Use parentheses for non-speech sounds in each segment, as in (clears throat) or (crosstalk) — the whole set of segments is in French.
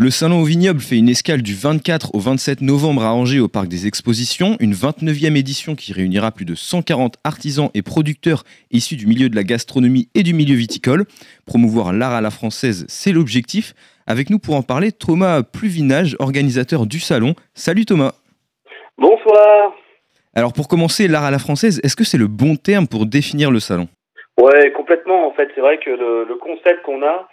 Le salon au vignoble fait une escale du 24 au 27 novembre à Angers au parc des expositions, une 29e édition qui réunira plus de 140 artisans et producteurs issus du milieu de la gastronomie et du milieu viticole. Promouvoir l'art à la française, c'est l'objectif. Avec nous pour en parler, Thomas Pluvinage, organisateur du salon. Salut Thomas. Bonsoir. Alors pour commencer, l'art à la française, est-ce que c'est le bon terme pour définir le salon? Ouais, complètement. En fait, c'est vrai que le, le concept qu'on a,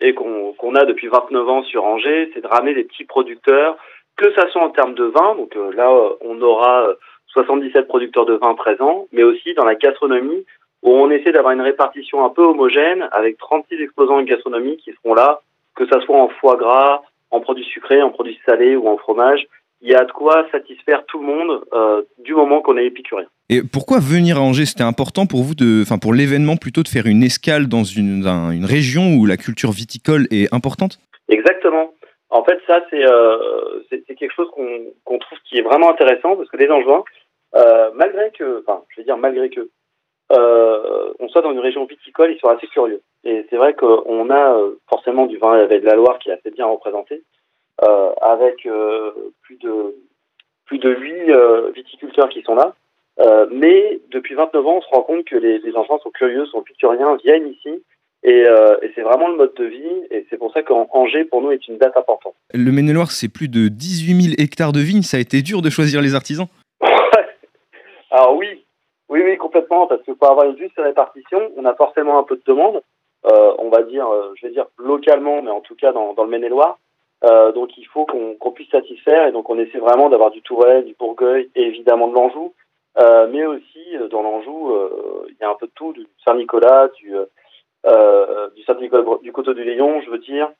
et qu'on a depuis 29 ans sur Angers, c'est de ramener des petits producteurs, que ça soit en termes de vin, donc euh, là on aura 77 euh, producteurs de vin présents, mais aussi dans la gastronomie, où on essaie d'avoir une répartition un peu homogène avec 36 exposants en gastronomie qui seront là, que ça soit en foie gras, en produits sucrés, en produits salés ou en fromage, il y a de quoi satisfaire tout le monde euh, du moment qu'on est épicurien. Et pourquoi venir à Angers? C'était important pour vous, de, enfin pour l'événement plutôt, de faire une escale dans une, une région où la culture viticole est importante? Exactement. En fait, ça, c'est euh, quelque chose qu'on trouve qui est vraiment intéressant parce que les Angevins, euh, malgré que, enfin, je vais dire malgré que, on soit dans une région viticole, ils sont assez curieux. Et c'est vrai qu'on a forcément du vin avec de la Loire qui est assez bien représenté. Euh, avec euh, plus de plus de huit euh, viticulteurs qui sont là. mais depuis 29 ans, on se rend compte que les, les enfants sont curieux, sont culturiens, viennent ici. Et, euh, et c'est vraiment le mode de vie, et c'est pour ça qu'Angers, pour nous, est une date importante. Le Maine-et-Loire, c'est plus de 18 000 hectares de vignes, ça a été dur de choisir les artisans. (laughs) Alors oui, oui, oui, complètement, parce que pour avoir une juste répartition, on a forcément un peu de demande, euh, on va dire, je vais dire localement, mais en tout cas dans, dans le Maine-et-Loire, euh, donc il faut qu'on puisse satisfaire et donc on essaie vraiment d'avoir du Tourelle, du Bourgueil et évidemment de l'Anjou, euh, mais aussi euh, dans l'Anjou il y a un peu de tout, du Saint-Nicolas, du du Saint-Nicolas, du Coteau du Léon, je veux dire,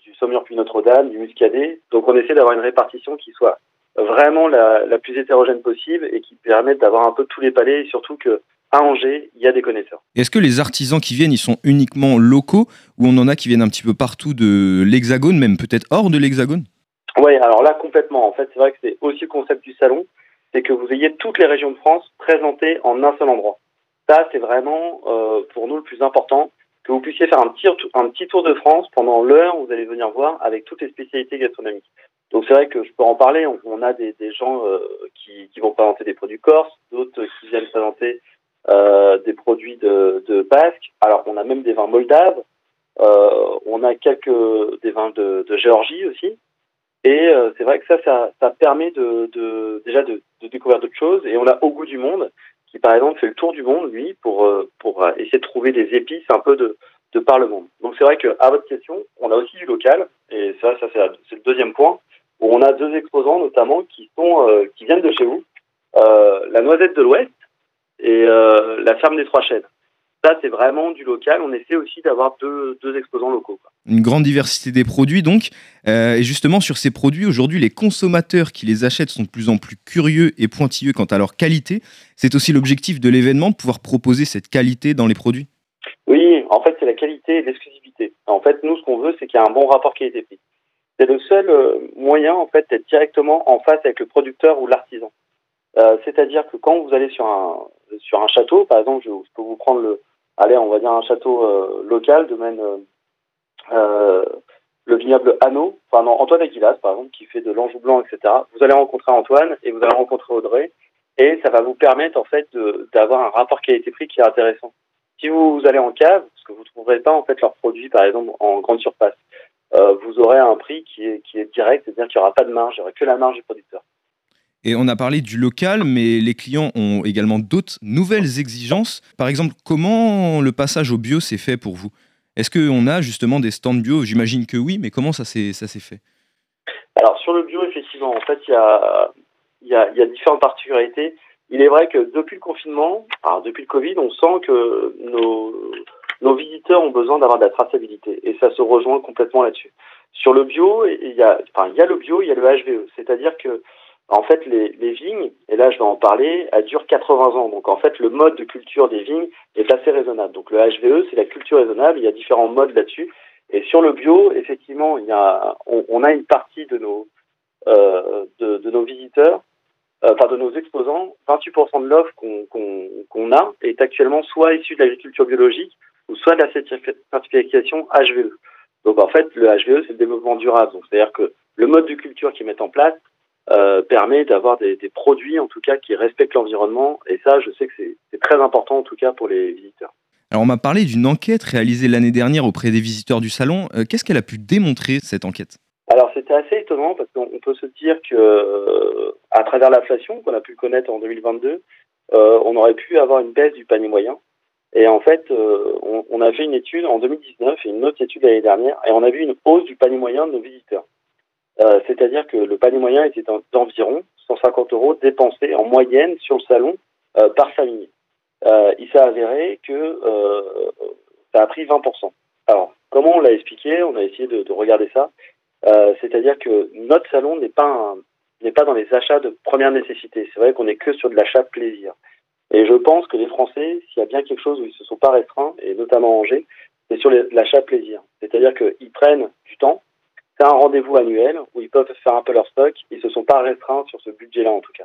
du Saumur puis Notre-Dame, du Muscadet. Donc on essaie d'avoir une répartition qui soit vraiment la, la plus hétérogène possible et qui permette d'avoir un peu tous les palais et surtout que à Angers, il y a des connaisseurs. Est-ce que les artisans qui viennent, ils sont uniquement locaux ou on en a qui viennent un petit peu partout de l'Hexagone, même peut-être hors de l'Hexagone? Oui, alors là, complètement. En fait, c'est vrai que c'est aussi le concept du salon, c'est que vous ayez toutes les régions de France présentées en un seul endroit. Ça, c'est vraiment euh, pour nous le plus important, que vous puissiez faire un petit, un petit tour de France pendant l'heure où vous allez venir voir avec toutes les spécialités gastronomiques. Donc c'est vrai que je peux en parler. On, a des, des gens euh, qui, qui, vont présenter des produits corses, d'autres qui viennent présenter des produits de, de, Basque. Alors on a même des vins moldaves, euh, on a quelques des vins de, Géorgie aussi. Et euh, c'est vrai que ça, ça, ça permet de, de déjà de, découvrir d'autres choses. Et on a Au goût du monde, qui par exemple fait le tour du monde, lui, pour, euh, pour essayer de trouver des épices un peu de, de par le monde. Donc c'est vrai que à votre question, on a aussi du local, et ça, ça c'est le deuxième point, où on a deux exposants notamment qui sont euh, qui viennent de chez vous. la Noisette de l'Ouest, et euh, la ferme des Trois Chênes. Ça, c'est vraiment du local. On essaie aussi d'avoir deux, deux, exposants locaux. Une grande diversité des produits, donc. Euh, et justement, sur ces produits, aujourd'hui, les consommateurs qui les achètent sont de plus en plus curieux et pointilleux quant à leur qualité. C'est aussi l'objectif de l'événement, de pouvoir proposer cette qualité dans les produits Oui, en fait, c'est la qualité et l'exclusivité. En fait, nous, ce qu'on veut, c'est qu'il y ait un bon rapport qualité-prix. C'est le seul euh, moyen, en fait, d'être directement en face avec le producteur ou l'artisan. Euh, c'est-à-dire que quand vous allez sur un, château, par exemple, je, peux vous prendre le, allez, on va un château euh, local, domaine, euh, le vignoble Anneau, enfin Antoine Aguilas, par exemple, qui fait de l'Anjou blanc, etc. Vous allez rencontrer Antoine et vous allez rencontrer Audrey, et ça va vous permettre en fait d'avoir un rapport qualité-prix qui est intéressant. Si vous, allez en cave, parce que vous ne trouverez pas en fait leurs produits, par exemple, en grande surface, vous aurez un prix qui est, qui est direct, c'est-à-dire qu'il n'y aura pas de marge, il n'y aura que la marge du producteur. Et on a parlé du local, mais les clients ont également d'autres nouvelles exigences. Par exemple, comment le passage au bio s'est fait pour vous? Est-ce qu'on a justement des stands bio? J'imagine que oui, mais comment ça s'est, fait? Alors sur le bio, effectivement, en fait, il y a, y, a, y a différentes particularités. Il est vrai que depuis le confinement, alors depuis le Covid, on sent que nos, nos visiteurs ont besoin d'avoir de la traçabilité. Et ça se rejoint complètement là-dessus. Sur le bio, il y a, enfin, il y a le bio, il y a le HVE. C'est-à-dire que en fait, les, vignes, et là je vais en parler, elles durent 80 ans. Donc en fait, le mode de culture des vignes est assez raisonnable. Donc le HVE, c'est la culture raisonnable. Il y a différents modes là-dessus. Et sur le bio, effectivement, on, a une partie de nos, euh, de, nos visiteurs, euh, enfin de nos exposants, 28% de l'offre qu'on qu'on a est actuellement soit issue de l'agriculture biologique ou soit de la certification HVE. Donc en fait, le HVE, c'est le développement durable. Donc c'est-à-dire que le mode de culture qu'ils mettent en place euh, permet d'avoir des, des, produits, en tout cas, qui respectent l'environnement. Et ça, je sais que c'est très important, en tout cas, pour les visiteurs. Alors on m'a parlé d'une enquête réalisée l'année dernière auprès des visiteurs du salon. Euh, qu'est-ce qu'elle a pu démontrer, cette enquête? Alors c'était assez étonnant parce qu'on peut se dire que à travers l'inflation qu'on a pu connaître en 2022, euh, on aurait pu avoir une baisse du panier moyen. Et en fait, euh, on, on, a fait une étude en 2019 et une autre étude l'année dernière, et on a vu une hausse du panier moyen de nos visiteurs. Euh, C'est-à-dire que le panier moyen était d'environ 150 euros dépensés en moyenne sur le salon euh, par famille. Euh, il s'est avéré que ça a pris 20%. Alors, comment on l'a expliqué? On a essayé de, de regarder ça. C'est-à-dire que notre salon n'est pas n'est pas dans les achats de première nécessité. C'est vrai qu'on n'est que sur de l'achat plaisir. Et je pense que les Français, s'il y a bien quelque chose où ils se sont pas restreints, et notamment Angers, c'est sur l'achat plaisir. C'est-à-dire qu'ils prennent du temps, c'est un rendez-vous annuel où ils peuvent faire un peu leur stock, ils se sont pas restreints sur ce budget-là en tout cas.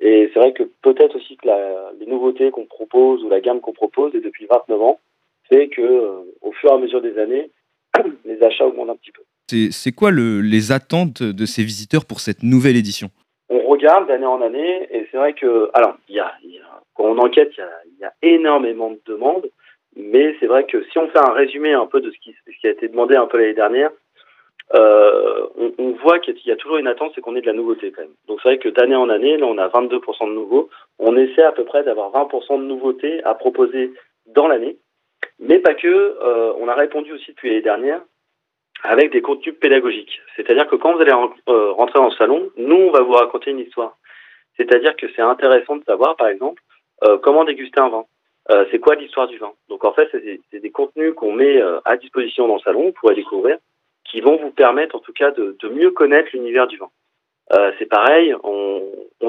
Et c'est vrai que peut-être aussi que la, les nouveautés qu'on propose ou la gamme qu'on propose, et depuis 29 ans, fait que euh, au fur et à mesure des années, (clears throat) les achats augmentent un petit peu. C'est quoi le, les attentes de ces visiteurs pour cette nouvelle édition? On regarde d'année en année, et c'est vrai que, alors, il y a, y a quand on enquête, il y, a, il y a, énormément de demandes, mais c'est vrai que si on fait un résumé un peu de ce qui, ce qui a été demandé un peu l'année dernière, euh, on, on, voit qu'il y a toujours une attente, c'est qu'on ait de la nouveauté quand même. Donc c'est vrai que d'année en année, là on a 22% de nouveaux. On essaie à peu près d'avoir 20% de nouveautés à proposer dans l'année, mais pas que. Euh, on a répondu aussi depuis l'année dernière avec des contenus pédagogiques. C'est-à-dire que quand vous allez euh, rentrer dans le salon, nous on va vous raconter une histoire. C'est-à-dire que c'est intéressant de savoir, par exemple, euh, comment déguster un vin. Euh, c'est quoi l'histoire du vin Donc en fait, c'est des contenus qu'on met euh, à disposition dans le salon, vous pourrez découvrir, qui vont vous permettre en tout cas de, de mieux connaître l'univers du vin. Euh, c'est pareil, on,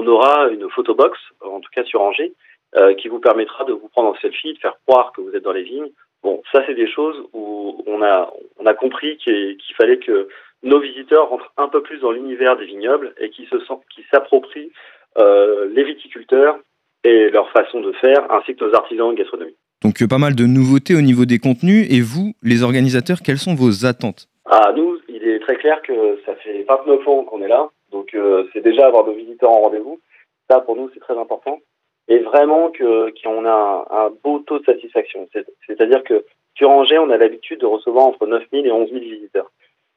aura une photobox, en tout cas sur Angers, euh, qui vous permettra de vous prendre en selfie, de faire croire que vous êtes dans les vignes. Bon, ça c'est des choses où on a, compris qu'il qu fallait que nos visiteurs rentrent un peu plus dans l'univers des vignobles et qui se s'approprient euh, les viticulteurs et leur façon de faire, ainsi que nos artisans gastronomiques. Donc pas mal de nouveautés au niveau des contenus. Et vous, les organisateurs, quelles sont vos attentes? Ah, nous, il est très clair que ça fait 29 ans qu'on est là, donc euh, c'est déjà avoir nos visiteurs en rendez-vous. Ça, pour nous, c'est très important. Et vraiment que qu'on a un, un, beau taux de satisfaction. C'est-à-dire que sur Angers, on a l'habitude de recevoir entre 9 000 et 11 000 visiteurs.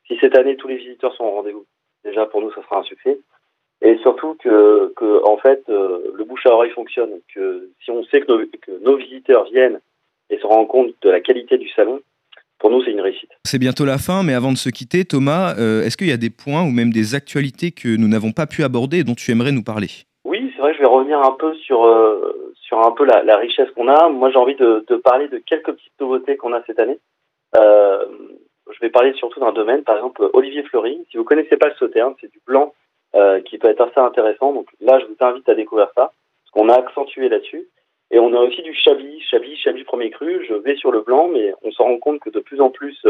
Si cette année tous les visiteurs sont au rendez-vous, déjà pour nous, ça sera un succès et surtout que, que en fait euh, le bouche à oreille fonctionne que si on sait que nos, que nos, visiteurs viennent et se rendent compte de la qualité du salon pour nous c'est une réussite. C'est bientôt la fin mais avant de se quitter Thomas euh, est-ce qu'il y a des points ou même des actualités que nous n'avons pas pu aborder et dont tu aimerais nous parler? Oui c'est vrai je vais revenir un peu sur euh, sur un peu la, la richesse qu'on a moi j'ai envie de, de, parler de quelques petites nouveautés qu'on a cette année euh, je vais parler surtout d'un domaine par exemple Olivier Fleury si vous connaissez pas le sauterne c'est du blanc qui peut être assez intéressant. Donc là, je vous invite à découvrir ça, parce qu'on a accentué là-dessus. Et on a aussi du Chablis, Chablis, Chablis premier cru. Je vais sur le blanc, mais on se rend compte que de plus en plus,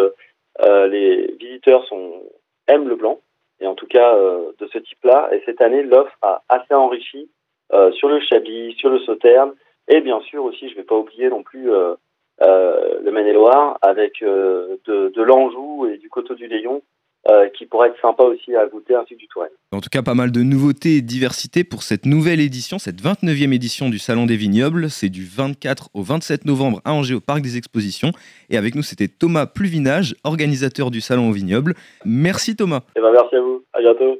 euh, les visiteurs sont, aiment le blanc, et en tout cas euh, de ce type-là. Et cette année, l'offre a assez enrichi euh, sur le Chablis, sur le Sauterne, et bien sûr aussi, je ne vais pas oublier non plus euh, le Maine-et-Loire, avec de, de l'Anjou et du Coteau du Léon, euh, qui pourrait être sympa aussi à goûter ainsi que du Touraine. En tout cas, pas mal de nouveautés et diversité pour cette nouvelle édition, cette 29e édition du Salon des Vignobles. C'est du 24 au 27 novembre à Angers au Parc des Expositions. Et avec nous, c'était Thomas Pluvinage, organisateur du Salon aux Vignobles. Merci Thomas. Eh ben, merci à vous. À bientôt.